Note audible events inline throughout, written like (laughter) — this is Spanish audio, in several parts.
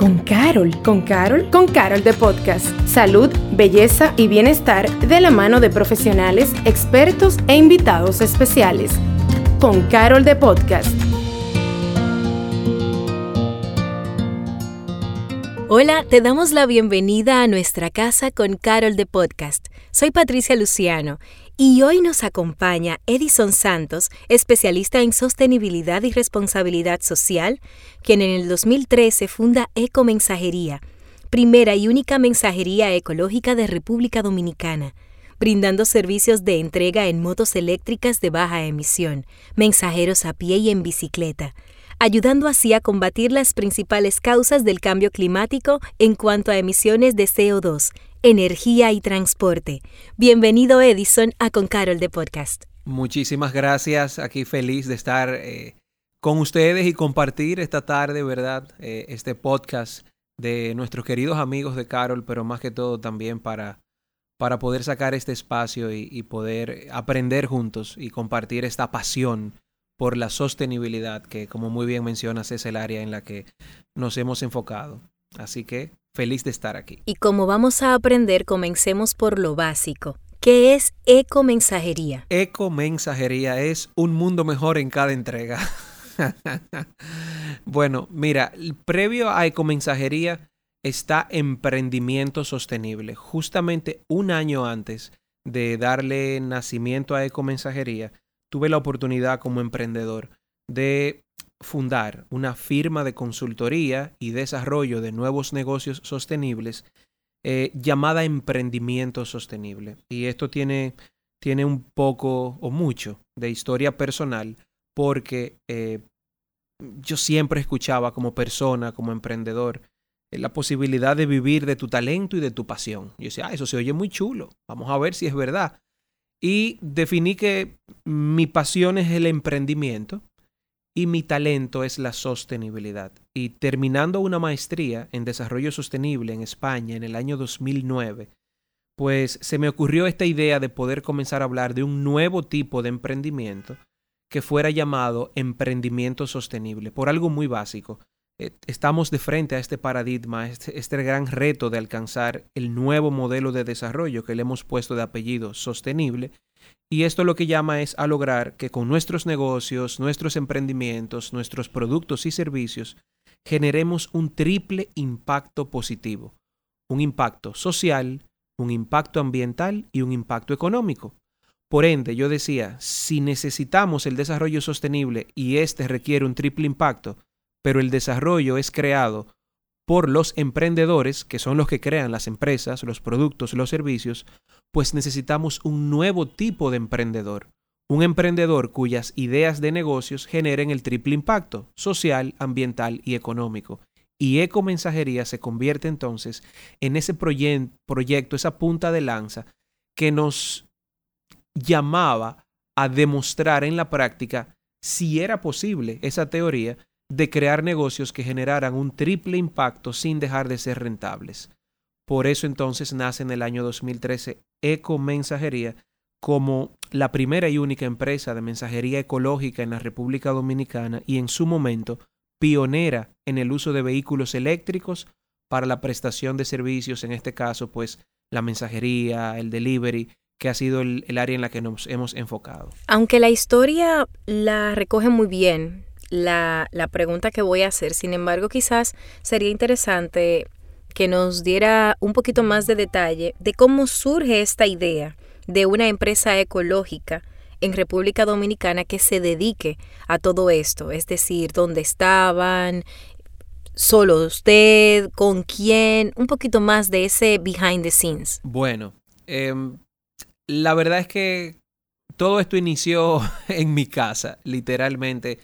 con Carol. ¿Con Carol? Con Carol de Podcast. Salud, belleza y bienestar de la mano de profesionales, expertos e invitados especiales. Con Carol de Podcast. Hola, te damos la bienvenida a nuestra casa con Carol de Podcast. Soy Patricia Luciano y hoy nos acompaña Edison Santos, especialista en sostenibilidad y responsabilidad social, quien en el 2013 funda Ecomensajería, primera y única mensajería ecológica de República Dominicana, brindando servicios de entrega en motos eléctricas de baja emisión, mensajeros a pie y en bicicleta, ayudando así a combatir las principales causas del cambio climático en cuanto a emisiones de CO2 energía y transporte. Bienvenido Edison a Con Carol de Podcast. Muchísimas gracias, aquí feliz de estar eh, con ustedes y compartir esta tarde, ¿verdad? Eh, este podcast de nuestros queridos amigos de Carol, pero más que todo también para, para poder sacar este espacio y, y poder aprender juntos y compartir esta pasión por la sostenibilidad, que como muy bien mencionas es el área en la que nos hemos enfocado. Así que Feliz de estar aquí. Y como vamos a aprender, comencemos por lo básico. ¿Qué es ecomensajería? Ecomensajería es un mundo mejor en cada entrega. (laughs) bueno, mira, previo a ecomensajería está emprendimiento sostenible. Justamente un año antes de darle nacimiento a ecomensajería, tuve la oportunidad como emprendedor de fundar una firma de consultoría y desarrollo de nuevos negocios sostenibles eh, llamada Emprendimiento Sostenible. Y esto tiene, tiene un poco o mucho de historia personal porque eh, yo siempre escuchaba como persona, como emprendedor, eh, la posibilidad de vivir de tu talento y de tu pasión. Yo decía, ah, eso se oye muy chulo, vamos a ver si es verdad. Y definí que mi pasión es el emprendimiento y mi talento es la sostenibilidad. Y terminando una maestría en desarrollo sostenible en España en el año 2009, pues se me ocurrió esta idea de poder comenzar a hablar de un nuevo tipo de emprendimiento que fuera llamado emprendimiento sostenible, por algo muy básico. Eh, estamos de frente a este paradigma, este, este gran reto de alcanzar el nuevo modelo de desarrollo que le hemos puesto de apellido sostenible, y esto lo que llama es a lograr que con nuestros negocios, nuestros emprendimientos, nuestros productos y servicios, generemos un triple impacto positivo. Un impacto social, un impacto ambiental y un impacto económico. Por ende, yo decía, si necesitamos el desarrollo sostenible y este requiere un triple impacto, pero el desarrollo es creado por los emprendedores, que son los que crean las empresas, los productos, los servicios, pues necesitamos un nuevo tipo de emprendedor. Un emprendedor cuyas ideas de negocios generen el triple impacto social, ambiental y económico. Y Ecomensajería se convierte entonces en ese proyecto, esa punta de lanza que nos llamaba a demostrar en la práctica si era posible esa teoría de crear negocios que generaran un triple impacto sin dejar de ser rentables. Por eso entonces nace en el año 2013 Eco Mensajería como la primera y única empresa de mensajería ecológica en la República Dominicana y en su momento pionera en el uso de vehículos eléctricos para la prestación de servicios, en este caso pues la mensajería, el delivery, que ha sido el, el área en la que nos hemos enfocado. Aunque la historia la recoge muy bien la, la pregunta que voy a hacer. Sin embargo, quizás sería interesante que nos diera un poquito más de detalle de cómo surge esta idea de una empresa ecológica en República Dominicana que se dedique a todo esto, es decir, dónde estaban, solo usted, con quién, un poquito más de ese behind the scenes. Bueno, em, la verdad es que todo esto inició (laughs) en mi casa, literalmente.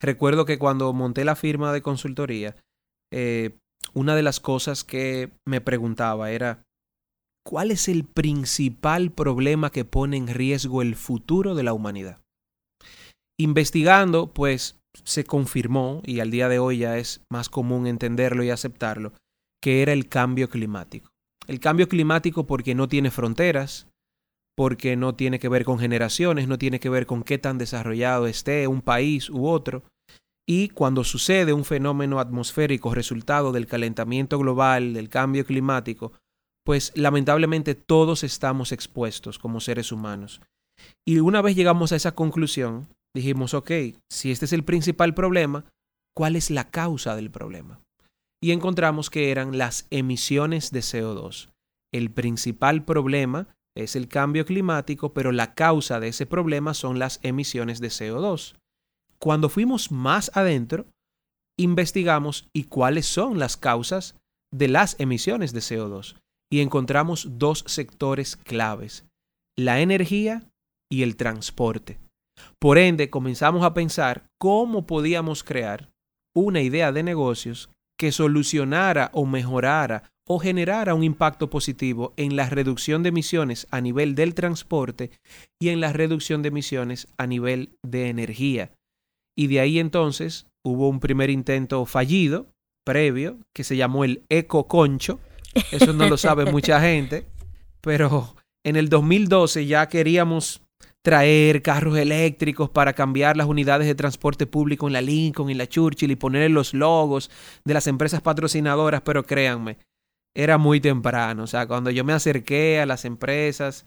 Recuerdo que cuando monté la firma de consultoría, eh, una de las cosas que me preguntaba era, ¿cuál es el principal problema que pone en riesgo el futuro de la humanidad? Investigando, pues se confirmó, y al día de hoy ya es más común entenderlo y aceptarlo, que era el cambio climático. El cambio climático porque no tiene fronteras, porque no tiene que ver con generaciones, no tiene que ver con qué tan desarrollado esté un país u otro. Y cuando sucede un fenómeno atmosférico resultado del calentamiento global, del cambio climático, pues lamentablemente todos estamos expuestos como seres humanos. Y una vez llegamos a esa conclusión, dijimos, ok, si este es el principal problema, ¿cuál es la causa del problema? Y encontramos que eran las emisiones de CO2. El principal problema es el cambio climático, pero la causa de ese problema son las emisiones de CO2. Cuando fuimos más adentro, investigamos y cuáles son las causas de las emisiones de CO2 y encontramos dos sectores claves, la energía y el transporte. Por ende, comenzamos a pensar cómo podíamos crear una idea de negocios que solucionara o mejorara o generara un impacto positivo en la reducción de emisiones a nivel del transporte y en la reducción de emisiones a nivel de energía. Y de ahí entonces hubo un primer intento fallido, previo, que se llamó el Eco Concho. Eso no lo sabe mucha (laughs) gente, pero en el 2012 ya queríamos traer carros eléctricos para cambiar las unidades de transporte público en la Lincoln y la Churchill y poner los logos de las empresas patrocinadoras, pero créanme, era muy temprano. O sea, cuando yo me acerqué a las empresas,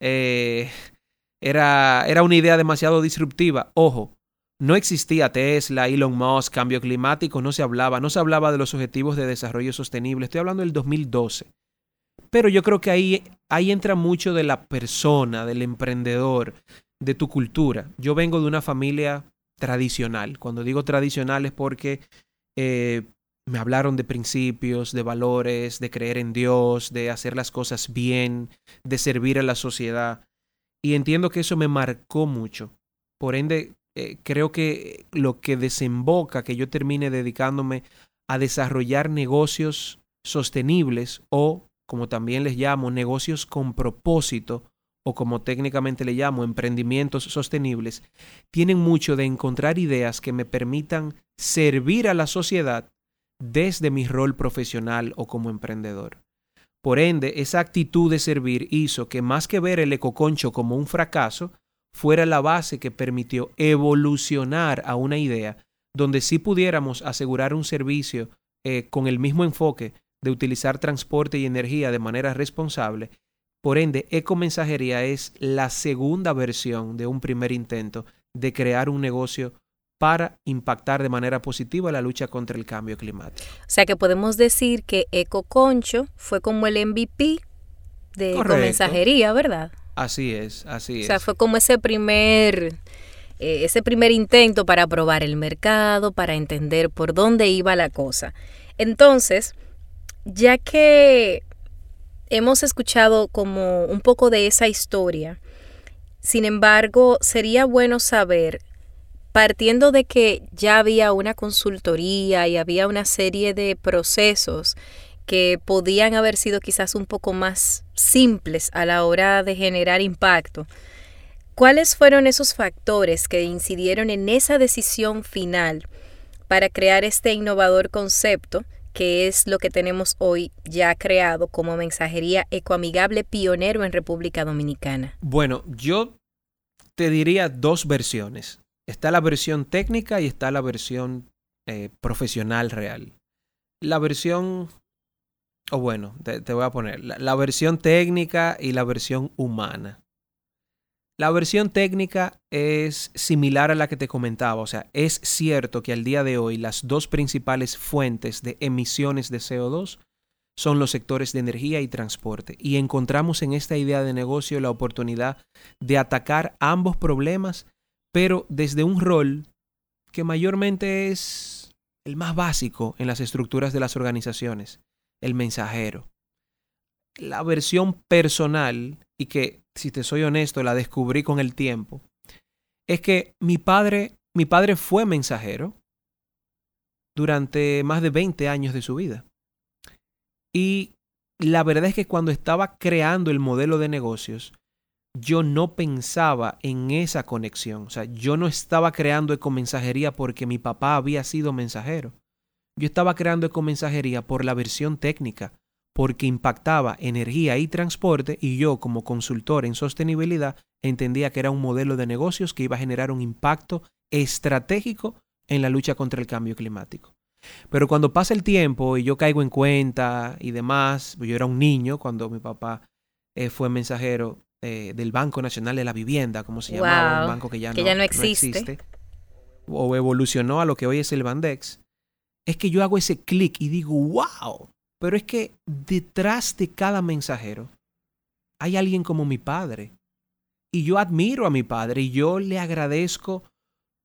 eh, era, era una idea demasiado disruptiva. Ojo, no existía Tesla, Elon Musk, cambio climático, no se hablaba, no se hablaba de los objetivos de desarrollo sostenible. Estoy hablando del 2012. Pero yo creo que ahí, ahí entra mucho de la persona, del emprendedor, de tu cultura. Yo vengo de una familia tradicional. Cuando digo tradicional es porque eh, me hablaron de principios, de valores, de creer en Dios, de hacer las cosas bien, de servir a la sociedad. Y entiendo que eso me marcó mucho. Por ende, eh, creo que lo que desemboca que yo termine dedicándome a desarrollar negocios sostenibles o, como también les llamo, negocios con propósito o como técnicamente le llamo, emprendimientos sostenibles, tienen mucho de encontrar ideas que me permitan servir a la sociedad desde mi rol profesional o como emprendedor. Por ende, esa actitud de servir hizo que más que ver el ecoconcho como un fracaso, fuera la base que permitió evolucionar a una idea donde sí pudiéramos asegurar un servicio eh, con el mismo enfoque de utilizar transporte y energía de manera responsable. Por ende, Ecomensajería es la segunda versión de un primer intento de crear un negocio para impactar de manera positiva la lucha contra el cambio climático. O sea que podemos decir que Eco Concho fue como el MVP de mensajería, ¿verdad? Así es, así es. O sea, fue como ese primer eh, ese primer intento para probar el mercado, para entender por dónde iba la cosa. Entonces, ya que hemos escuchado como un poco de esa historia, sin embargo, sería bueno saber partiendo de que ya había una consultoría y había una serie de procesos que podían haber sido quizás un poco más simples a la hora de generar impacto, ¿cuáles fueron esos factores que incidieron en esa decisión final para crear este innovador concepto que es lo que tenemos hoy ya creado como mensajería ecoamigable pionero en República Dominicana? Bueno, yo te diría dos versiones. Está la versión técnica y está la versión eh, profesional real. La versión, o bueno, te, voy a poner, la, versión técnica y la versión humana. La versión técnica es similar a la que te comentaba, o sea, es cierto que al día de hoy las dos principales fuentes de emisiones de CO2 son los sectores de energía y transporte, y encontramos en esta idea de negocio la oportunidad de atacar ambos problemas pero desde un rol que mayormente es el más básico en las estructuras de las organizaciones, el mensajero. La versión personal, y que, si te soy honesto, la descubrí con el tiempo, es que mi padre, mi padre fue mensajero durante más de 20 años de su vida. Y la verdad es que cuando estaba creando el modelo de negocios, yo no pensaba en esa conexión. O sea, yo no estaba creando ecomensajería porque mi papá había sido mensajero. Yo estaba creando ecomensajería por la versión técnica, porque impactaba energía y transporte y yo como consultor en sostenibilidad entendía que era un modelo de negocios que iba a generar un impacto estratégico en la lucha contra el cambio climático. Pero cuando pasa el tiempo y yo caigo en cuenta y demás, yo era un niño cuando mi papá eh, fue mensajero eh, del Banco Nacional de la Vivienda, como se llamaba, un banco que ya, no, existe. o evolucionó a lo que hoy es el Bandex, es que yo hago ese clic y digo, wow, pero es que detrás de cada mensajero hay alguien como mi padre. Y yo admiro a mi padre y yo le agradezco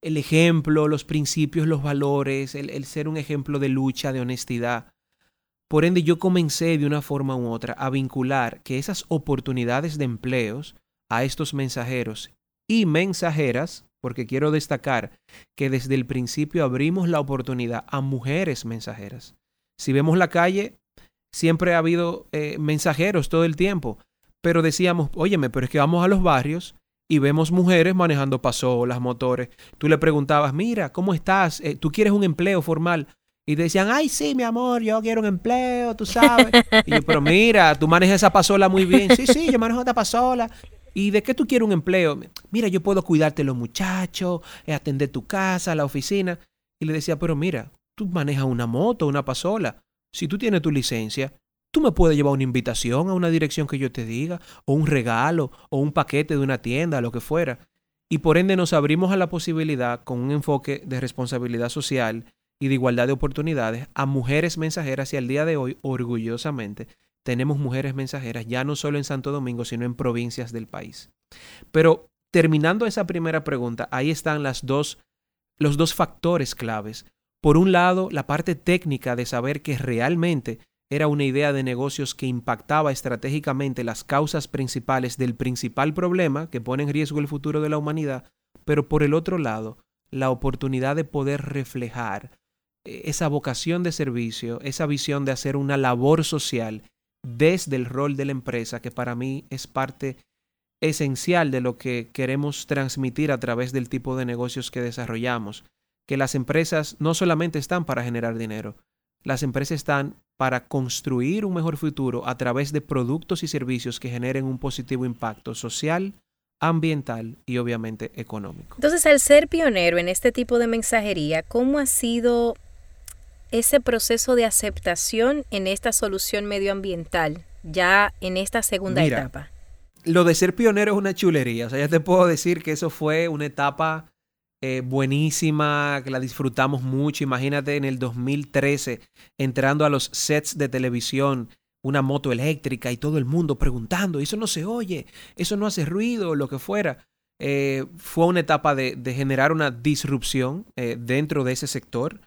el ejemplo, los principios, los valores, el, ser un ejemplo de lucha, de honestidad. Por ende, yo comencé de una forma u otra a vincular que esas oportunidades de empleos a estos mensajeros y mensajeras, porque quiero destacar que desde el principio abrimos la oportunidad a mujeres mensajeras. Si vemos la calle, siempre ha habido eh, mensajeros todo el tiempo, pero decíamos, óyeme, pero es que vamos a los barrios y vemos mujeres manejando pasolas, motores. Tú le preguntabas, mira, ¿cómo estás? Eh, ¿Tú quieres un empleo formal? Y decían, ay, sí, mi amor, yo quiero un empleo, tú sabes. y yo, pero mira, tú manejas esa pasola muy bien. Sí, sí, yo manejo esta pasola. ¿Y de qué tú quieres un empleo? Mira, yo puedo cuidarte los muchachos, eh, atender tu casa, la oficina. Y le decía, pero mira, tú manejas una moto, una pasola. Si tú tienes tu licencia, Tú me puedes llevar una invitación a una dirección que yo te diga, o un regalo, o un paquete de una tienda, lo que fuera. Y por ende nos abrimos a la posibilidad, con un enfoque de responsabilidad social y de igualdad de oportunidades, a mujeres mensajeras y al día de hoy, orgullosamente, tenemos mujeres mensajeras ya no solo en Santo Domingo, sino en provincias del país. Pero terminando esa primera pregunta, ahí están las dos, los dos factores claves. Por un lado, la parte técnica de saber que realmente era una idea de negocios que impactaba estratégicamente las causas principales del principal problema que pone en riesgo el futuro de la humanidad, pero por el otro lado, la oportunidad de poder reflejar eh, esa vocación de servicio, esa visión de hacer una labor social desde el rol de la empresa, que para mí es parte esencial de lo que queremos transmitir a través del tipo de negocios que desarrollamos, que las empresas no solamente están para generar dinero, las empresas están para construir un mejor futuro a través de productos y servicios que generen un positivo impacto social, ambiental y obviamente económico. Entonces, al ser pionero en este tipo de mensajería, ¿cómo ha sido ese proceso de aceptación en esta solución medioambiental ya en esta segunda etapa? Lo de ser pionero es una chulería. O sea, ya te puedo decir que eso fue una etapa eh, buenísima, que la disfrutamos mucho. Imagínate en el 2013 entrando a los sets de televisión, una moto eléctrica y todo el mundo preguntando, eso no se oye, eso no hace ruido, lo que fuera. Eh, fue una etapa de, generar una disrupción eh, dentro de ese sector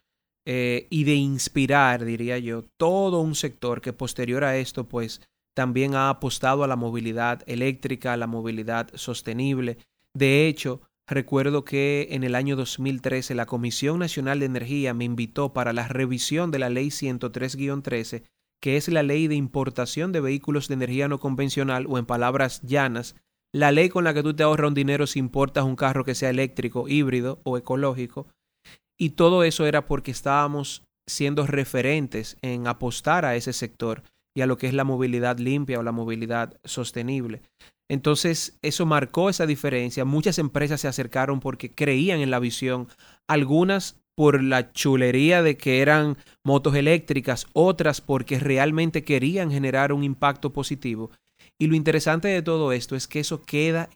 y de inspirar, diría yo, todo un sector que posterior a esto, pues también ha apostado a la movilidad eléctrica, a la movilidad sostenible. De hecho, Recuerdo que en el año 2013 la Comisión Nacional de Energía me invitó para la revisión de la Ley 103-13, que es la ley de importación de vehículos de energía no convencional o en palabras llanas, la ley con la que tú te ahorras un dinero si importas un carro que sea eléctrico, híbrido o ecológico. Y todo eso era porque estábamos siendo referentes en apostar a ese sector y a lo que es la movilidad limpia o la movilidad sostenible. Entonces, eso marcó esa diferencia. Muchas empresas se acercaron porque creían en la visión, algunas por la chulería de que eran motos eléctricas, otras porque realmente querían generar un impacto positivo. Y lo interesante de todo esto es que eso queda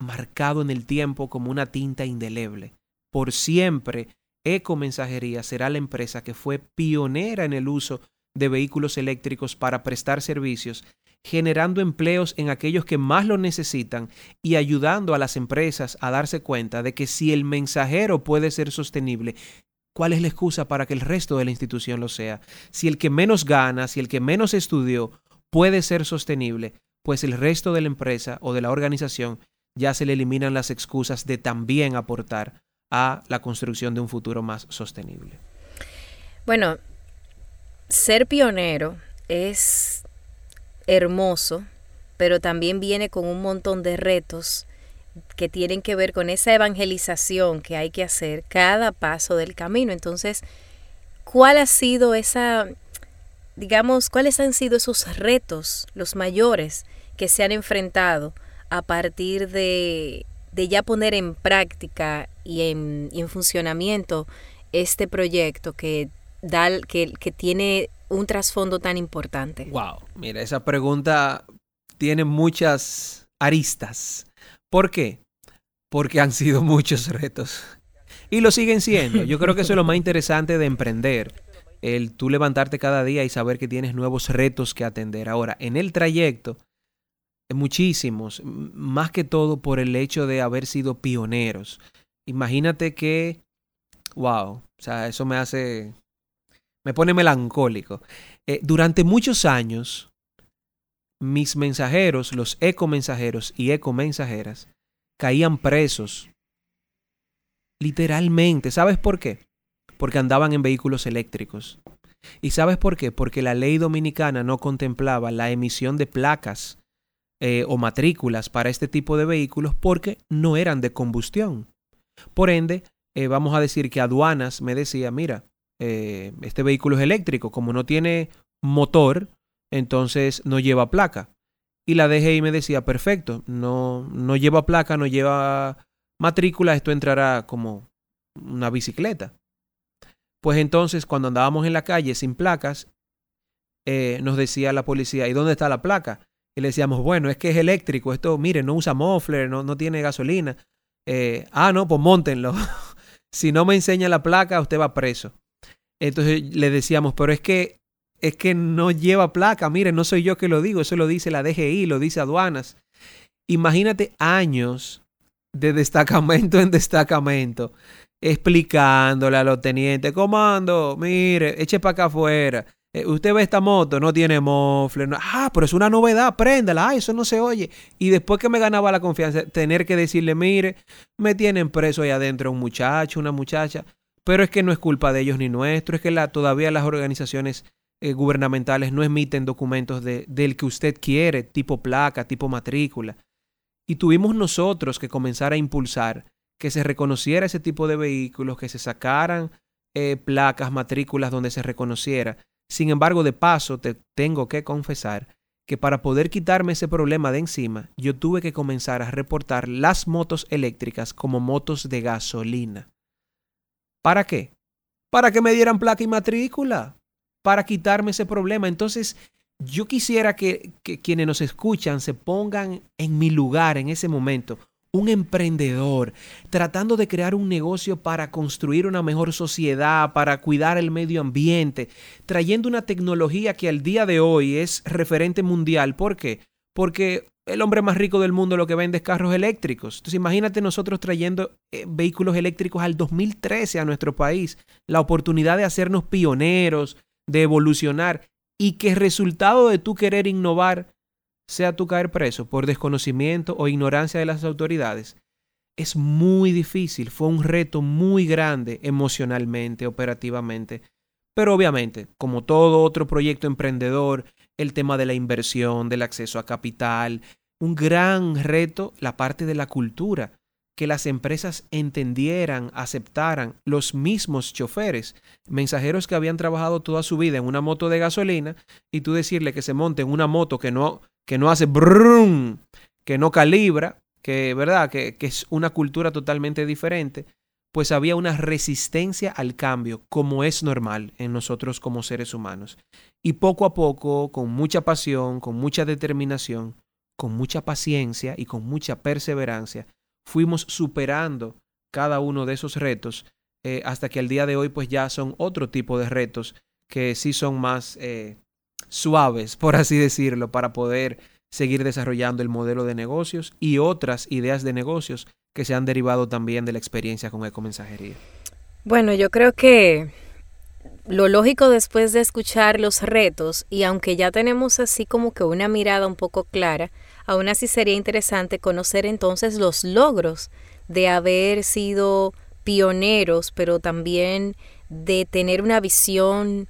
marcado en el tiempo como una tinta indeleble. Por siempre, Ecomensajería será la empresa que fue pionera en el uso de vehículos eléctricos para prestar servicios generando empleos en aquellos que más lo necesitan y ayudando a las empresas a darse cuenta de que si el mensajero puede ser sostenible, ¿cuál es la excusa para que el resto de la institución lo sea? Si el que menos gana, si el que menos estudió puede ser sostenible, pues el resto de la empresa o de la organización ya se le eliminan las excusas de también aportar a la construcción de un futuro más sostenible. Bueno, ser pionero es hermoso, pero también viene con un montón de retos que tienen que ver con esa evangelización que hay que hacer cada paso del camino. Entonces, ¿cuál ha sido esa, digamos, cuáles han sido esos retos, los mayores, que se han enfrentado a partir de, de ya poner en práctica y en, y en funcionamiento este proyecto que, da, que, que tiene un trasfondo tan importante? Wow, mira, esa pregunta tiene muchas aristas. ¿Por qué? Porque han sido (laughs) muchos retos. Y lo siguen siendo. Yo creo que eso es lo más interesante de emprender. El tú levantarte cada día y saber que tienes nuevos retos que atender. Ahora, en el trayecto, muchísimos, más que todo por el hecho de haber sido pioneros. Imagínate que, wow, o sea, eso me hace, me pone melancólico. Eh, durante muchos años, mis mensajeros, los eco mensajeros y eco mensajeras, caían presos. Literalmente. ¿Sabes por qué? Porque andaban en vehículos eléctricos. ¿Y sabes por qué? Porque la ley dominicana no contemplaba la emisión de placas eh, o matrículas para este tipo de vehículos porque no eran de combustión. Por ende, eh, vamos a decir que aduanas me decía, mira, eh, este vehículo es eléctrico, como no tiene motor, entonces no lleva placa. Y la DGI me decía, perfecto, no, no lleva placa, no lleva matrícula, esto entrará como una bicicleta. Pues entonces, cuando andábamos en la calle sin placas, nos decía la policía, ¿y dónde está la placa? Y le decíamos, bueno, es que es eléctrico, esto, mire, no usa muffler, no, no tiene gasolina. Eh, ah, no, pues montenlo. (laughs) si no me enseña la placa, usted va preso. Entonces le decíamos, pero es que es que no lleva placa, mire, no soy yo que lo digo, eso lo dice la DGI, lo dice aduanas. Imagínate años de destacamento en destacamento, explicándole a los tenientes, comando, mire, eche para acá afuera. Eh, usted ve esta moto, no tiene mofle. ah, pero es una novedad, préndala. Ah, eso no se oye. Y después que me ganaba la confianza, tener que decirle, mire, me tienen preso ahí adentro un muchacho, una muchacha. Pero es que no es culpa de ellos ni nuestro, es que la, todavía las organizaciones eh, gubernamentales no emiten documentos de, del que usted quiere, tipo placa, tipo matrícula. Y tuvimos nosotros que comenzar a impulsar que se reconociera ese tipo de vehículos, que se sacaran eh, placas, matrículas donde se reconociera sin embargo, de paso, te tengo que confesar que para poder quitarme ese problema de encima, yo tuve que comenzar a reportar las motos eléctricas como motos de gasolina. ¿Para qué? Para que me dieran placa y matrícula, para quitarme ese problema. Entonces, yo quisiera que, que quienes nos escuchan se pongan en mi lugar en ese momento un emprendedor tratando de crear un negocio para construir una mejor sociedad, para cuidar el medio ambiente, trayendo una tecnología que al día de hoy es referente mundial. ¿Por qué? Porque el hombre más rico del mundo lo que vende es carros eléctricos. Entonces imagínate nosotros trayendo eh, vehículos eléctricos al 2013 a nuestro país, la oportunidad de hacernos pioneros, de evolucionar y que resultado de tú querer innovar sea tú caer preso por desconocimiento o ignorancia de las autoridades, es muy difícil, fue un reto muy grande emocionalmente, operativamente. Pero obviamente, como todo otro proyecto emprendedor, el tema de la inversión, del acceso a capital, un gran reto la parte de la cultura, que las empresas entendieran, aceptaran los mismos choferes, mensajeros que habían trabajado toda su vida en una moto de gasolina, y tú decirle que se monte en una moto que no que no hace brum, que no calibra, que, ¿verdad? Que, que es una cultura totalmente diferente, pues había una resistencia al cambio, como es normal en nosotros como seres humanos. Y poco a poco, con mucha pasión, con mucha determinación, con mucha paciencia y con mucha perseverancia, fuimos superando cada uno de esos retos eh, hasta que al día de hoy pues ya son otro tipo de retos que sí son más eh, suaves, por así decirlo, para poder seguir desarrollando el modelo de negocios y otras ideas de negocios que se han derivado también de la experiencia con ecomensajería. Bueno, yo creo que lo lógico después de escuchar los retos y aunque ya tenemos así como que una mirada un poco clara, aún así sería interesante conocer entonces los logros de haber sido pioneros, pero también de tener una visión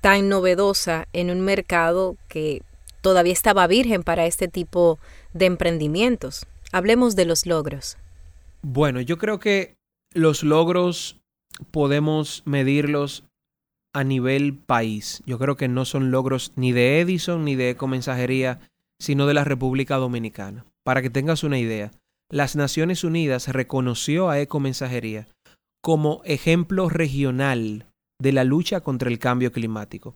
tan novedosa en un mercado que todavía estaba virgen para este tipo de emprendimientos. Hablemos de los logros. Bueno, yo creo que los logros podemos medirlos a nivel país. Yo creo que no son logros ni de Edison ni de Ecomensajería, sino de la República Dominicana. Para que tengas una idea, las Naciones Unidas reconoció a Ecomensajería como ejemplo regional de la lucha contra el cambio climático.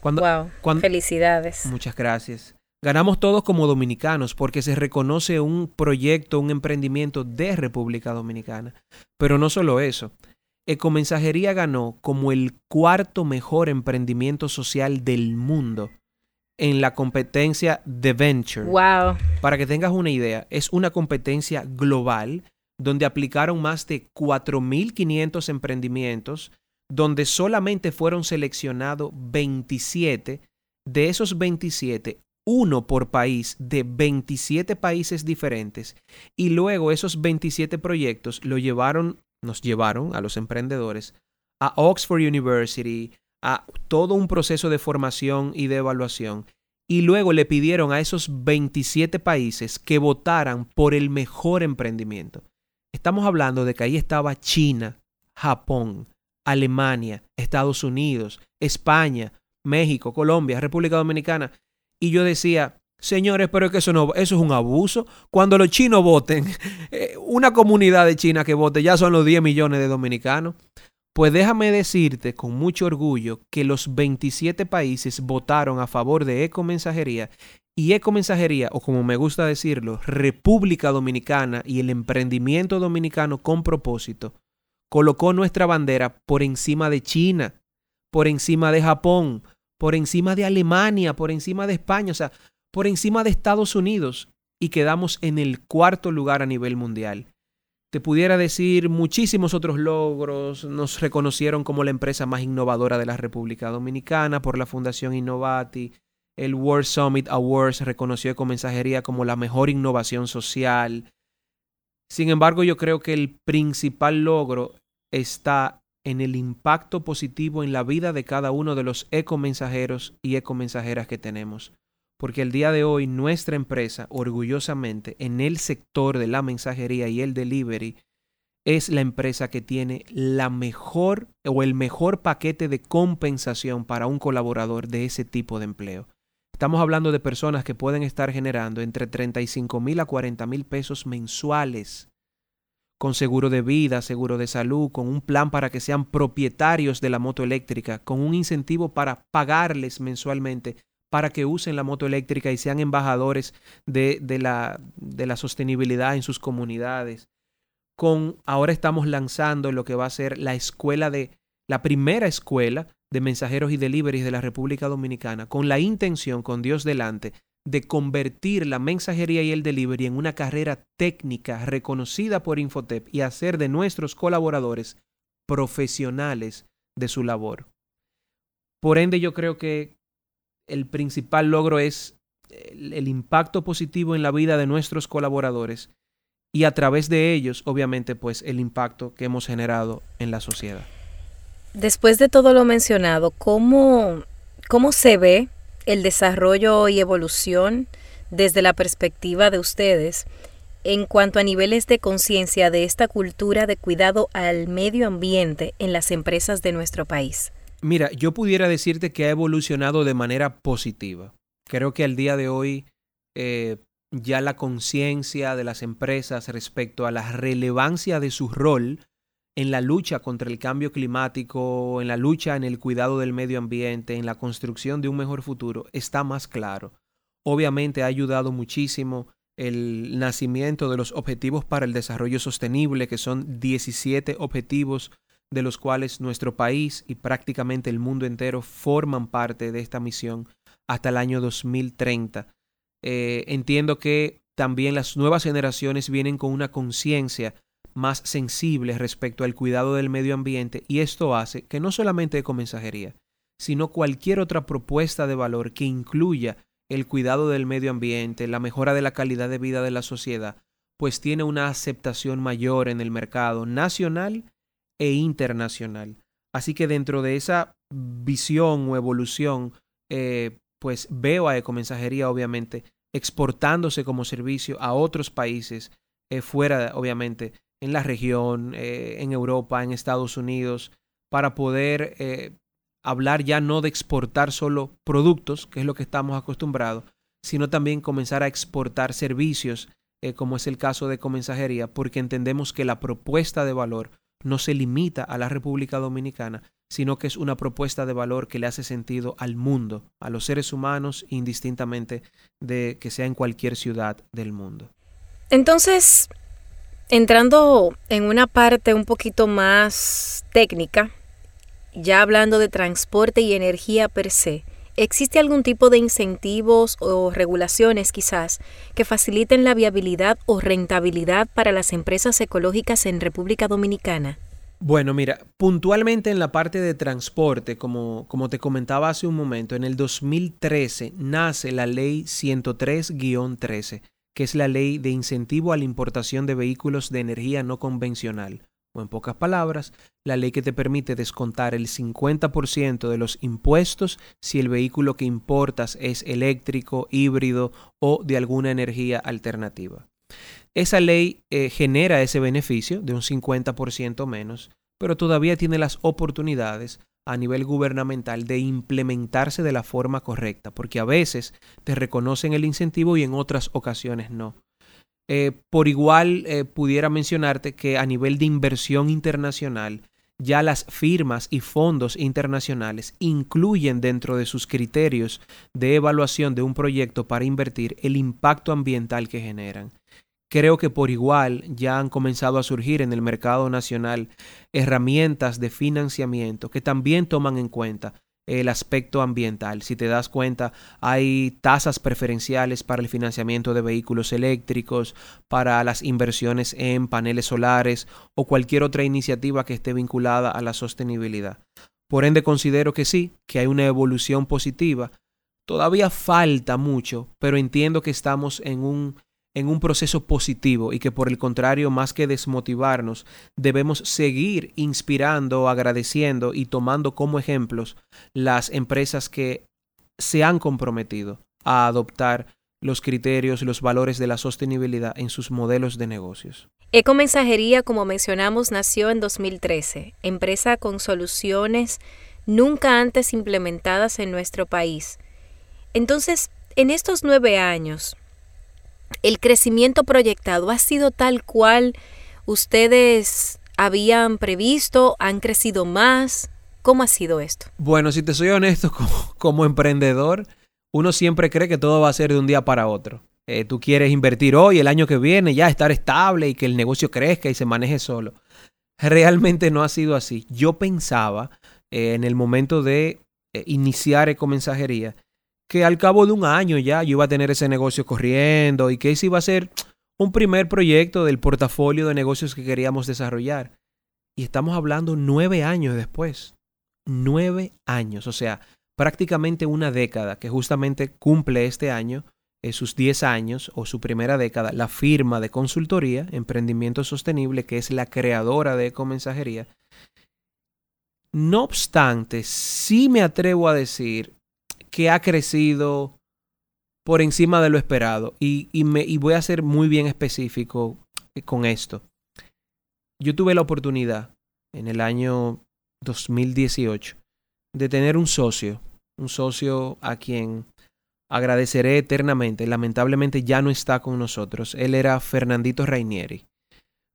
Cuando, Felicidades. Muchas gracias. Ganamos todos como dominicanos porque se reconoce un proyecto, un emprendimiento de República Dominicana. Pero no solo eso. Ecomensajería ganó como el cuarto mejor emprendimiento social del mundo en la competencia de Venture. Wow. Para que tengas una idea, es una competencia global donde aplicaron más de 4.500 emprendimientos, donde solamente fueron seleccionados 27. De esos 27, uno por país de 27 países diferentes y luego esos 27 proyectos lo llevaron, nos llevaron a los emprendedores a Oxford University, a todo un proceso de formación y de evaluación y luego le pidieron a esos 27 países que votaran por el mejor emprendimiento. Estamos hablando de que ahí estaba China, Japón, Alemania, Estados Unidos, España, México, Colombia, República Dominicana y yo decía, señores, pero es que eso, no, eso es un abuso. Cuando los chinos voten, (laughs) eh, una comunidad de China que vote ya son los 10 millones de dominicanos. Pues déjame decirte con mucho orgullo que los 27 países votaron a favor de Ecomensajería y Ecomensajería, o como me gusta decirlo, República Dominicana y el emprendimiento dominicano con propósito, colocó nuestra bandera por encima de China, por encima de Japón, por encima de Alemania, por encima de España, o sea, por encima de Estados Unidos y quedamos en el cuarto lugar a nivel mundial. Te pudiera decir muchísimos otros logros, nos reconocieron como la empresa más innovadora de la República Dominicana por la Fundación Innovati, el World Summit Awards reconoció Mensajería como la mejor innovación social. Sin embargo, yo creo que el principal logro está en el impacto positivo en la vida de cada uno de los ecomensajeros y ecomensajeras que tenemos. Porque el día de hoy nuestra empresa, orgullosamente, en el sector de la mensajería y el delivery, es la empresa que tiene la mejor o el mejor paquete de compensación para un colaborador de ese tipo de empleo. Estamos hablando de personas que pueden estar generando entre 35 mil a 40 mil pesos mensuales con seguro de vida, seguro de salud, con un plan para que sean propietarios de la moto eléctrica, con un incentivo para pagarles mensualmente para que usen la moto eléctrica y sean embajadores de, de, la, de la sostenibilidad en sus comunidades. Con, ahora estamos lanzando lo que va a ser la escuela de, la primera escuela de mensajeros y deliveries de la República Dominicana, con la intención, con Dios delante, de convertir la mensajería y el delivery en una carrera técnica reconocida por Infotep y hacer de nuestros colaboradores profesionales de su labor. Por ende, yo creo que el principal logro es el, impacto positivo en la vida de nuestros colaboradores y a través de ellos, obviamente, pues el impacto que hemos generado en la sociedad. Después de todo lo mencionado, ¿cómo, cómo se ve el desarrollo y evolución desde la perspectiva de ustedes en cuanto a niveles de conciencia de esta cultura de cuidado al medio ambiente en las empresas de nuestro país? Mira, yo pudiera decirte que ha evolucionado de manera positiva. Creo que al día de hoy eh, ya la conciencia de las empresas respecto a la relevancia de su rol en la lucha contra el cambio climático, en la lucha en el cuidado del medio ambiente, en la construcción de un mejor futuro, está más claro. Obviamente ha ayudado muchísimo el nacimiento de los Objetivos para el Desarrollo Sostenible, que son 17 objetivos de los cuales nuestro país y prácticamente el mundo entero forman parte de esta misión hasta el año 2030. Eh, entiendo que también las nuevas generaciones vienen con una conciencia más sensibles respecto al cuidado del medio ambiente y esto hace que no solamente Ecomensajería, sino cualquier otra propuesta de valor que incluya el cuidado del medio ambiente, la mejora de la calidad de vida de la sociedad, pues tiene una aceptación mayor en el mercado nacional e internacional. Así que dentro de esa visión o evolución, eh, pues veo a Ecomensajería obviamente exportándose como servicio a otros países eh, fuera obviamente en la región, eh, en Europa, en Estados Unidos, para poder eh, hablar ya no de exportar solo productos, que es lo que estamos acostumbrados, sino también comenzar a exportar servicios, eh, como es el caso de Comensajería, porque entendemos que la propuesta de valor no se limita a la República Dominicana, sino que es una propuesta de valor que le hace sentido al mundo, a los seres humanos, indistintamente de que sea en cualquier ciudad del mundo. Entonces, entrando en una parte un poquito más técnica, ya hablando de transporte y energía per se, ¿existe algún tipo de incentivos o regulaciones quizás que faciliten la viabilidad o rentabilidad para las empresas ecológicas en República Dominicana? Bueno, mira, puntualmente en la parte de transporte, como, como te comentaba hace un momento, en el 2013 nace la ley 103-13, que es la ley de incentivo a la importación de vehículos de energía no convencional, o en pocas palabras, la ley que te permite descontar el 50% de los impuestos si el vehículo que importas es eléctrico, híbrido o de alguna energía alternativa. Esa ley eh, genera ese beneficio de un 50% menos, pero todavía tiene las oportunidades a nivel gubernamental de implementarse de la forma correcta, porque a veces te reconocen el incentivo y en otras ocasiones no. Eh, por igual eh, pudiera mencionarte que a nivel de inversión internacional, ya las firmas y fondos internacionales incluyen dentro de sus criterios de evaluación de un proyecto para invertir el impacto ambiental que generan. Creo que por igual ya han comenzado a surgir en el mercado nacional herramientas de financiamiento que también toman en cuenta el aspecto ambiental. Si te das cuenta, hay tasas preferenciales para el financiamiento de vehículos eléctricos, para las inversiones en paneles solares o cualquier otra iniciativa que esté vinculada a la sostenibilidad. Por ende, considero que sí, que hay una evolución positiva. Todavía falta mucho, pero entiendo que estamos en un en un proceso positivo y que por el contrario, más que desmotivarnos, debemos seguir inspirando, agradeciendo y tomando como ejemplos las empresas que se han comprometido a adoptar los criterios, los valores de la sostenibilidad en sus modelos de negocios. Ecomensajería, como mencionamos, nació en 2013, empresa con soluciones nunca antes implementadas en nuestro país. Entonces, en estos nueve años, el crecimiento proyectado ha sido tal cual ustedes habían previsto, han crecido más. ¿Cómo ha sido esto? Bueno, si te soy honesto, (laughs) como, emprendedor, uno siempre cree que todo va a ser de un día para otro. Eh, tú quieres invertir hoy, el año que viene, ya estar estable y que el negocio crezca y se maneje solo. Realmente no ha sido así. Yo pensaba eh, en el momento de eh, iniciar Ecomensajería que al cabo de un año ya yo iba a tener ese negocio corriendo y que ese iba a ser un primer proyecto del portafolio de negocios que queríamos desarrollar. Y estamos hablando nueve años después. Nueve años, o sea, prácticamente una década que justamente cumple este año, eh, sus diez años o su primera década, la firma de consultoría, Emprendimiento Sostenible, que es la creadora de Ecomensajería. No obstante, sí me atrevo a decir que ha crecido por encima de lo esperado. Y, me, y voy a ser muy bien específico eh, con esto. Yo tuve la oportunidad en el año 2018 de tener un socio, un socio a quien agradeceré eternamente. Lamentablemente ya no está con nosotros. Él era Fernandito Rainieri.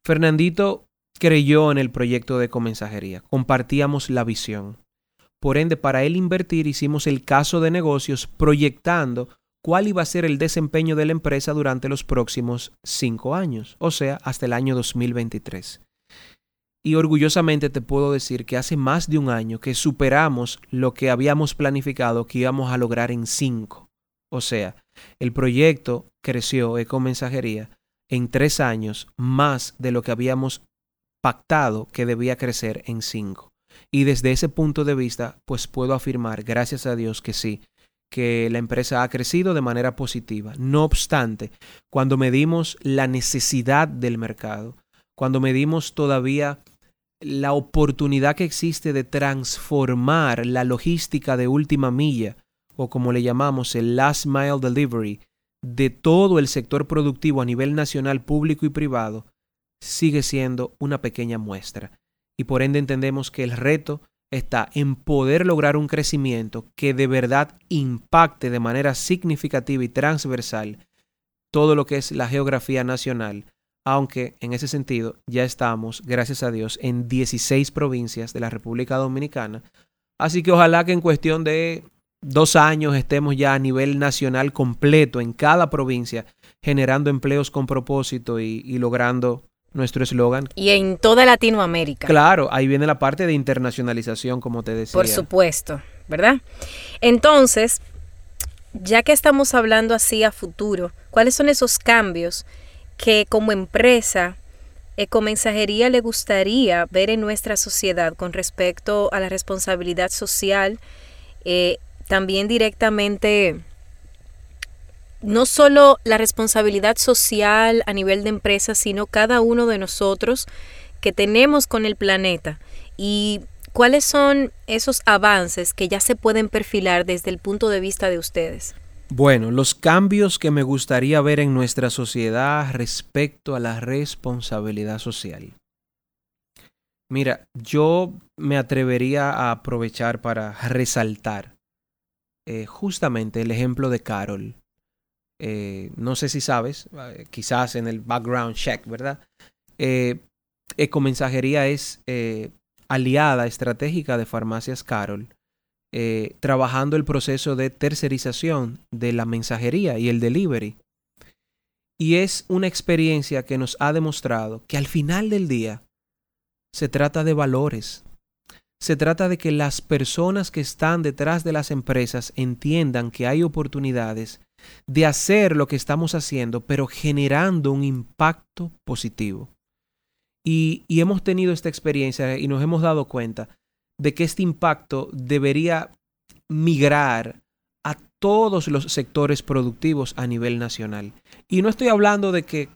Fernandito creyó en el proyecto de comensajería. Compartíamos la visión. Por ende, para él invertir hicimos el caso de negocios proyectando cuál iba a ser el desempeño de la empresa durante los próximos cinco años, o sea, hasta el año 2023. Y orgullosamente te puedo decir que hace más de un año que superamos lo que habíamos planificado que íbamos a lograr en cinco. O sea, el proyecto creció Ecomensajería en tres años más de lo que habíamos pactado que debía crecer en cinco. Y desde ese punto de vista, pues puedo afirmar, gracias a Dios, que sí, que la empresa ha crecido de manera positiva. No obstante, cuando medimos la necesidad del mercado, cuando medimos todavía la oportunidad que existe de transformar la logística de última milla, o como le llamamos el last mile delivery, de todo el sector productivo a nivel nacional, público y privado, sigue siendo una pequeña muestra y por ende entendemos que el reto está en poder lograr un crecimiento que de verdad impacte de manera significativa y transversal todo lo que es la geografía nacional aunque en ese sentido ya estamos, gracias a Dios, en 16 provincias de la República Dominicana. Así que ojalá que en cuestión de dos años estemos ya a nivel nacional completo en cada provincia, generando empleos con propósito y, logrando nuestro eslogan. Y en toda Latinoamérica. Claro, ahí viene la parte de internacionalización, como te decía. Por supuesto, ¿verdad? Entonces, ya que estamos hablando así a futuro, ¿cuáles son esos cambios que como empresa Ecomensajería le gustaría ver en nuestra sociedad con respecto a la responsabilidad social, eh, también directamente, no solo la responsabilidad social a nivel de empresa, sino cada uno de nosotros que tenemos con el planeta y cuáles son esos avances que ya se pueden perfilar desde el punto de vista de ustedes. Bueno, los cambios que me gustaría ver en nuestra sociedad respecto a la responsabilidad social. Mira, yo me atrevería a aprovechar para resaltar eh, justamente el ejemplo de Carol. Eh, no sé si sabes, eh, quizás en el background check, ¿verdad? Ecomensajería es aliada estratégica de Farmacias Carol eh, trabajando el proceso de tercerización de la mensajería y el delivery. Y es una experiencia que nos ha demostrado que al final del día se trata de valores. Se trata de que las personas que están detrás de las empresas entiendan que hay oportunidades de hacer lo que estamos haciendo, pero generando un impacto positivo. Y, y hemos tenido esta experiencia y nos hemos dado cuenta de que este impacto debería migrar a todos los sectores productivos a nivel nacional. Y no estoy hablando de que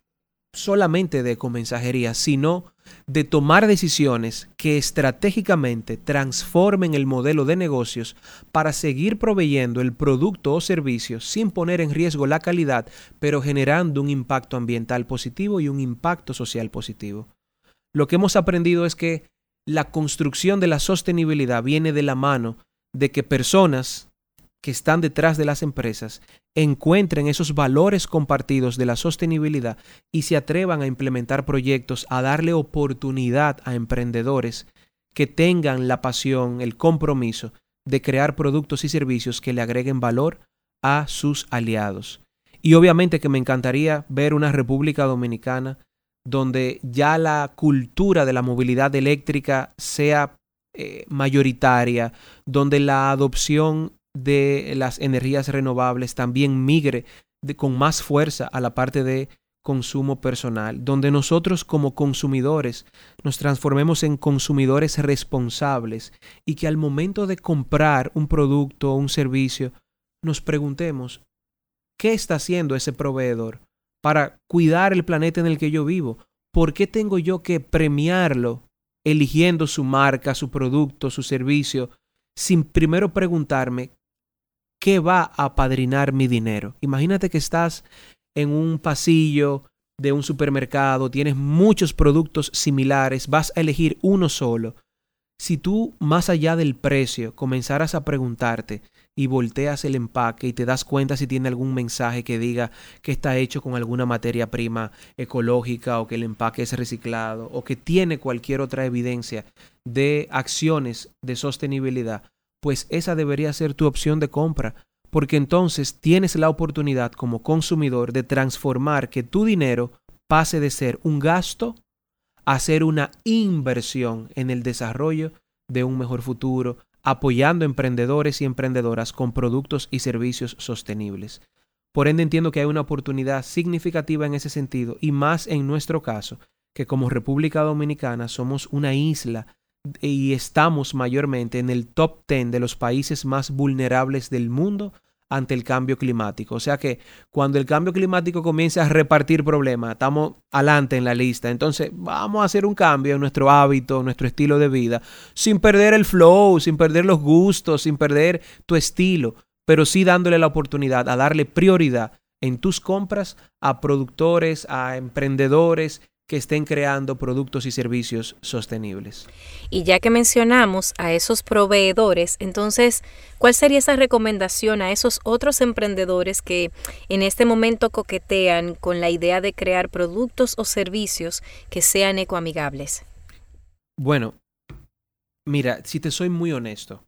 solamente de ecomensajería, sino de tomar decisiones que estratégicamente transformen el modelo de negocios para seguir proveyendo el producto o servicio sin poner en riesgo la calidad, pero generando un impacto ambiental positivo y un impacto social positivo. Lo que hemos aprendido es que la construcción de la sostenibilidad viene de la mano de que personas que están detrás de las empresas encuentren esos valores compartidos de la sostenibilidad y se atrevan a implementar proyectos, a darle oportunidad a emprendedores que tengan la pasión, el compromiso de crear productos y servicios que le agreguen valor a sus aliados. Y obviamente que me encantaría ver una República Dominicana donde ya la cultura de la movilidad eléctrica sea eh, mayoritaria, donde la adopción de las energías renovables también migre con más fuerza a la parte de consumo personal, donde nosotros como consumidores nos transformemos en consumidores responsables y que al momento de comprar un producto o un servicio nos preguntemos, ¿qué está haciendo ese proveedor? para cuidar el planeta en el que yo vivo. ¿Por qué tengo yo que premiarlo eligiendo su marca, su producto, su servicio, sin primero preguntarme qué va a padrinar mi dinero? Imagínate que estás en un pasillo de un supermercado, tienes muchos productos similares, vas a elegir uno solo. Si tú, más allá del precio, comenzaras a preguntarte y volteas el empaque y te das cuenta si tiene algún mensaje que diga que está hecho con alguna materia prima ecológica o que el empaque es reciclado o que tiene cualquier otra evidencia de acciones de sostenibilidad, pues esa debería ser tu opción de compra, porque entonces tienes la oportunidad como consumidor de transformar que tu dinero pase de ser un gasto a ser una inversión en el desarrollo de un mejor futuro, apoyando emprendedores y emprendedoras con productos y servicios sostenibles. Por ende entiendo que hay una oportunidad significativa en ese sentido y más en nuestro caso, que como República Dominicana somos una isla y estamos mayormente en el top 10 de los países más vulnerables del mundo ante el cambio climático. O sea que cuando el cambio climático comience a repartir problemas, estamos adelante en la lista. Entonces vamos a hacer un cambio en nuestro hábito, en nuestro estilo de vida, sin perder el flow, sin perder los gustos, sin perder tu estilo, pero sí dándole la oportunidad a darle prioridad en tus compras a productores, a emprendedores que estén creando productos y servicios sostenibles. Y ya que mencionamos a esos proveedores, entonces, ¿cuál sería esa recomendación a esos otros emprendedores que en este momento coquetean con la idea de crear productos o servicios que sean ecoamigables? Bueno, mira, si te soy muy honesto,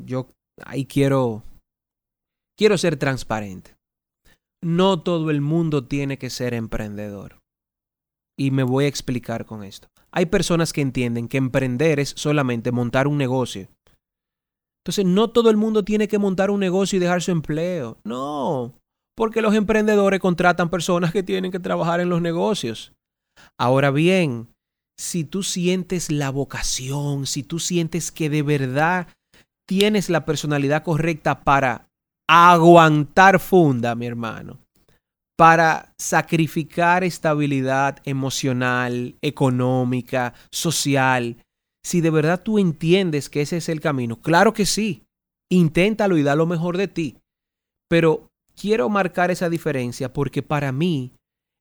yo ahí quiero quiero ser transparente. No todo el mundo tiene que ser emprendedor. Y me voy a explicar con esto. Hay personas que entienden que emprender es solamente montar un negocio. Entonces, no todo el mundo tiene que montar un negocio y dejar su empleo. No, porque los emprendedores contratan personas que tienen que trabajar en los negocios. Ahora bien, si tú sientes la vocación, si tú sientes que de verdad tienes la personalidad correcta para aguantar funda, mi hermano, para sacrificar estabilidad emocional, económica, social. Si de verdad tú entiendes que ese es el camino, claro que sí, inténtalo y da lo mejor de ti. Pero quiero marcar esa diferencia porque para mí,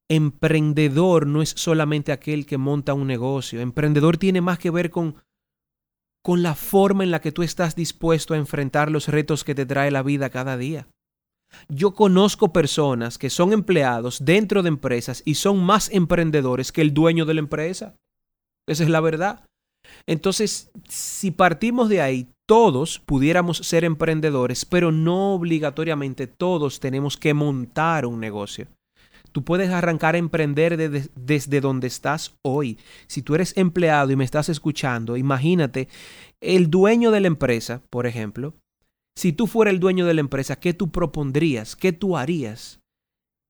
emprendedor no es solamente aquel que monta un negocio. Emprendedor tiene más que ver con con la forma en la que tú estás dispuesto a enfrentar los retos que te trae la vida cada día. Yo conozco personas que son empleados dentro de empresas y son más emprendedores que el dueño de la empresa. Esa es la verdad. Entonces, si partimos de ahí, todos pudiéramos ser emprendedores, pero no obligatoriamente todos tenemos que montar un negocio. Tú puedes arrancar a emprender desde donde estás hoy. Si tú eres empleado y me estás escuchando, imagínate, el dueño de la empresa, por ejemplo, si tú fueras el dueño de la empresa, ¿qué tú propondrías? ¿Qué tú harías?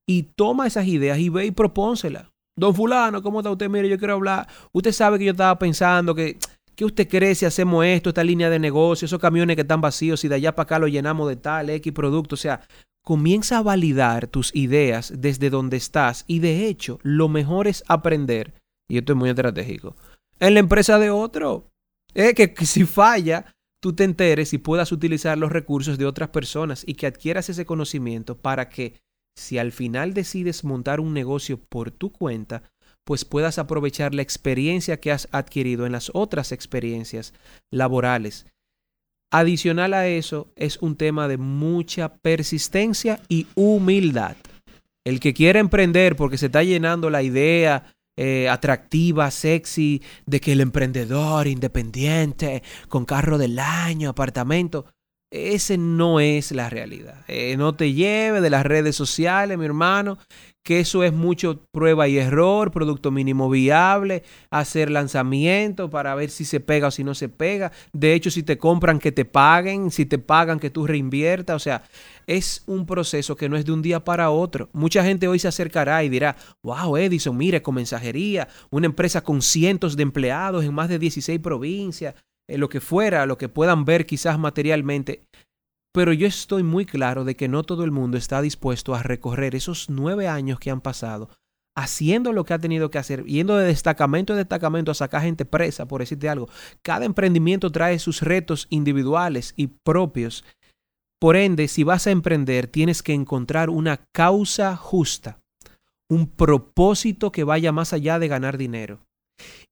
Y toma esas ideas y ve y propónsela. Don fulano, ¿cómo está usted? Mire, yo quiero hablar. Usted sabe que yo estaba pensando que, ¿qué usted cree si hacemos esto, esta línea de negocio, esos camiones que están vacíos y de allá para acá lo llenamos de tal X producto? O sea, comienza a validar tus ideas desde donde estás y de hecho, lo mejor es aprender, y esto es muy estratégico, en la empresa de otro. Es que si falla, tú te enteres y puedas utilizar los recursos de otras personas y que adquieras ese conocimiento para que si al final decides montar un negocio por tu cuenta, pues puedas aprovechar la experiencia que has adquirido en las otras experiencias laborales. Adicional a eso, es un tema de mucha persistencia y humildad. El que quiere emprender porque se está llenando la idea eh, atractiva, sexy, de que el emprendedor independiente, con carro del año, apartamento, ese no es la realidad. Eh, no te lleve de las redes sociales, mi hermano, que eso es mucho prueba y error, producto mínimo viable, hacer lanzamiento para ver si se pega o si no se pega. De hecho, si te compran, que te paguen, si te pagan, que tú reinviertas. O sea, es un proceso que no es de un día para otro. Mucha gente hoy se acercará y dirá, wow, Edison, mire, con mensajería, una empresa con cientos de empleados en más de 16 provincias, eh, lo que fuera, lo que puedan ver quizás materialmente. Pero yo estoy muy claro de que no todo el mundo está dispuesto a recorrer esos nueve años que han pasado haciendo lo que ha tenido que hacer, yendo de destacamento a destacamento a sacar gente presa, por decirte algo. Cada emprendimiento trae sus retos individuales y propios. Por ende, si vas a emprender, tienes que encontrar una causa justa, un propósito que vaya más allá de ganar dinero.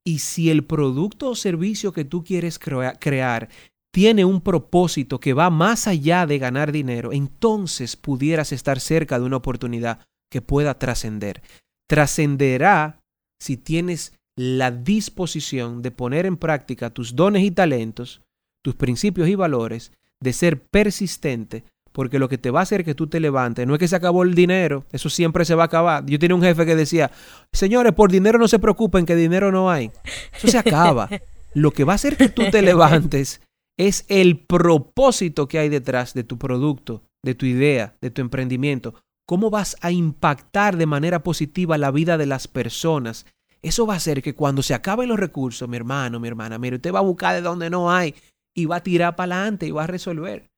Y si el producto o servicio que tú quieres crear tiene un propósito que va más allá de ganar dinero, entonces pudieras estar cerca de una oportunidad que pueda trascender. Trascenderá si tienes la disposición de poner en práctica tus dones y talentos, tus principios y valores, de ser persistente, porque lo que te va a hacer que tú te levantes no es que se acabó el dinero, eso siempre se va a acabar. Yo tenía un jefe que decía, señores, por dinero no se preocupen, que dinero no hay. Eso se acaba. (laughs) Lo que va a hacer que tú te levantes es el propósito que hay detrás de tu producto, de tu idea, de tu emprendimiento. ¿Cómo vas a impactar de manera positiva la vida de las personas? Eso va a hacer que cuando se acaben los recursos, mi hermano, mi hermana, mire, usted va a buscar de donde no hay y va a tirar para adelante y va a resolver.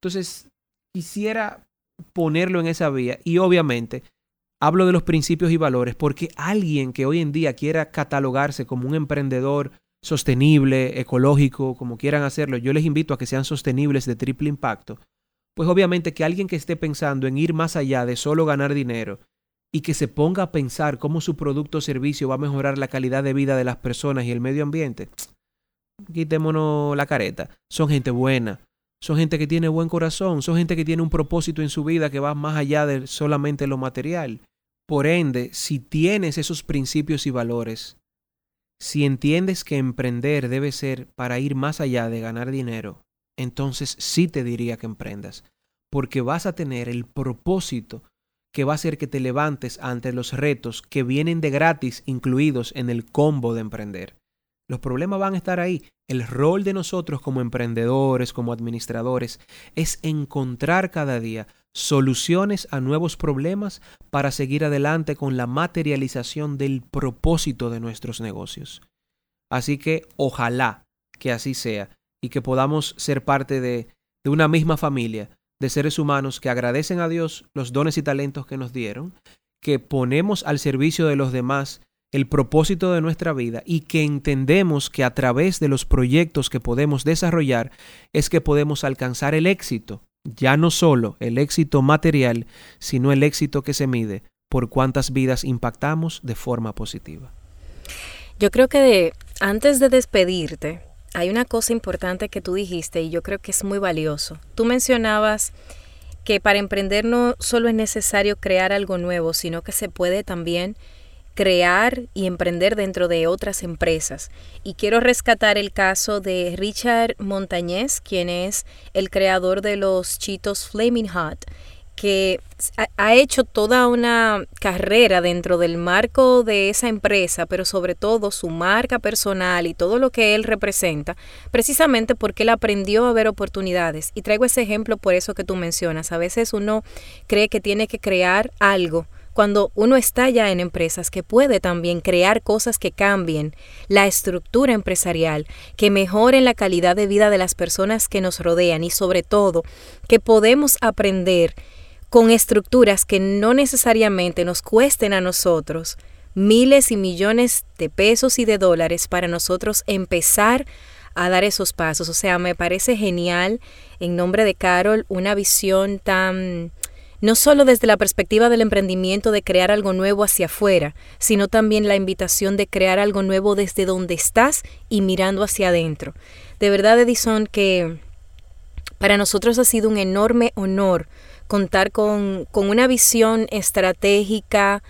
Entonces, quisiera ponerlo en esa vía y obviamente hablo de los principios y valores porque alguien que hoy en día quiera catalogarse como un emprendedor sostenible, ecológico, como quieran hacerlo, yo les invito a que sean sostenibles de triple impacto, pues obviamente que alguien que esté pensando en ir más allá de solo ganar dinero y que se ponga a pensar cómo su producto o servicio va a mejorar la calidad de vida de las personas y el medio ambiente, (tsk) quitémonos la careta. Son gente buena, son gente que tiene buen corazón, son gente que tiene un propósito en su vida que va más allá de solamente lo material. Por ende, si tienes esos principios y valores, si entiendes que emprender debe ser para ir más allá de ganar dinero, entonces sí te diría que emprendas, porque vas a tener el propósito que va a hacer que te levantes ante los retos que vienen de gratis incluidos en el combo de emprender. Los problemas van a estar ahí. El rol de nosotros como emprendedores, como administradores, es encontrar cada día soluciones a nuevos problemas para seguir adelante con la materialización del propósito de nuestros negocios. Así que ojalá que así sea y que podamos ser parte de, de una misma familia de seres humanos que agradecen a Dios los dones y talentos que nos dieron, que ponemos al servicio de los demás el propósito de nuestra vida y que entendemos que a través de los proyectos que podemos desarrollar es que podemos alcanzar el éxito, ya no solo el éxito material, sino el éxito que se mide por cuántas vidas impactamos de forma positiva. Yo creo que antes de despedirte, hay una cosa importante que tú dijiste y yo creo que es muy valioso. Tú mencionabas que para emprender no solo es necesario crear algo nuevo, sino que se puede también crear y emprender dentro de otras empresas. Y quiero rescatar el caso de Richard Montañez, quien es el creador de los Chitos Flaming Hot, que ha hecho toda una carrera dentro del marco de esa empresa, pero sobre todo su marca personal y todo lo que él representa, precisamente porque él aprendió a ver oportunidades. Y traigo ese ejemplo por eso que tú mencionas. A veces uno cree que tiene que crear algo cuando uno está ya en empresas que puede también crear cosas que cambien la estructura empresarial, que mejoren la calidad de vida de las personas que nos rodean y sobre todo que podemos aprender con estructuras que no necesariamente nos cuesten a nosotros miles y millones de pesos y de dólares para nosotros empezar a dar esos pasos. O sea, me parece genial, en nombre de Carol, una visión tan no solo desde la perspectiva del emprendimiento de crear algo nuevo hacia afuera, sino también la invitación de crear algo nuevo desde donde estás y mirando hacia adentro. De verdad, Edison, que para nosotros ha sido un enorme honor contar con, con una visión estratégica,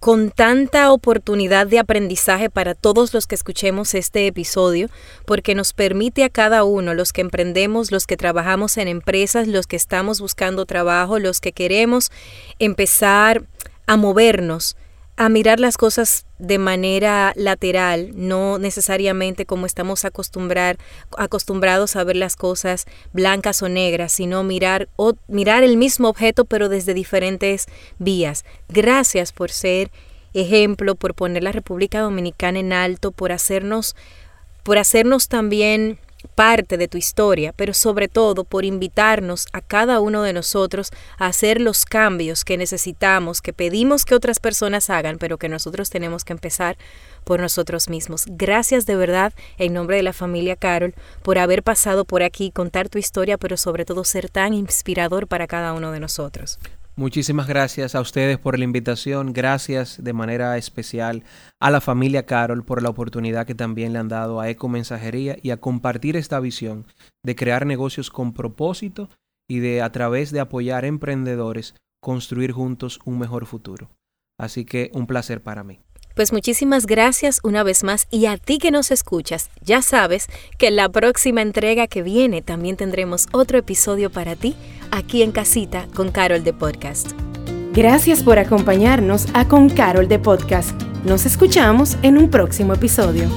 con tanta oportunidad de aprendizaje para todos los que escuchemos este episodio, porque nos permite a cada uno, los que emprendemos, los que trabajamos en empresas, los que estamos buscando trabajo, los que queremos empezar a movernos, a mirar las cosas de manera lateral, no necesariamente como estamos acostumbrados a ver las cosas blancas o negras, sino mirar, o, mirar el mismo objeto pero desde diferentes vías. Gracias por ser ejemplo, por poner la República Dominicana en alto, por hacernos, por hacernos también parte de tu historia, pero sobre todo por invitarnos a cada uno de nosotros a hacer los cambios que necesitamos, que pedimos que otras personas hagan, pero que nosotros tenemos que empezar por nosotros mismos. Gracias de verdad en nombre de la familia Carol por haber pasado por aquí, contar tu historia, pero sobre todo ser tan inspirador para cada uno de nosotros. Muchísimas gracias a ustedes por la invitación. Gracias de manera especial a la familia Carol por la oportunidad que también le han dado a Eco Mensajería y a compartir esta visión de crear negocios con propósito y de a través de apoyar emprendedores construir juntos un mejor futuro. Así que un placer para mí. Pues muchísimas gracias una vez más y a ti que nos escuchas, ya sabes que en la próxima entrega que viene también tendremos otro episodio para ti aquí en casita con Carol de Podcast. Gracias por acompañarnos a Con Carol de Podcast. Nos escuchamos en un próximo episodio.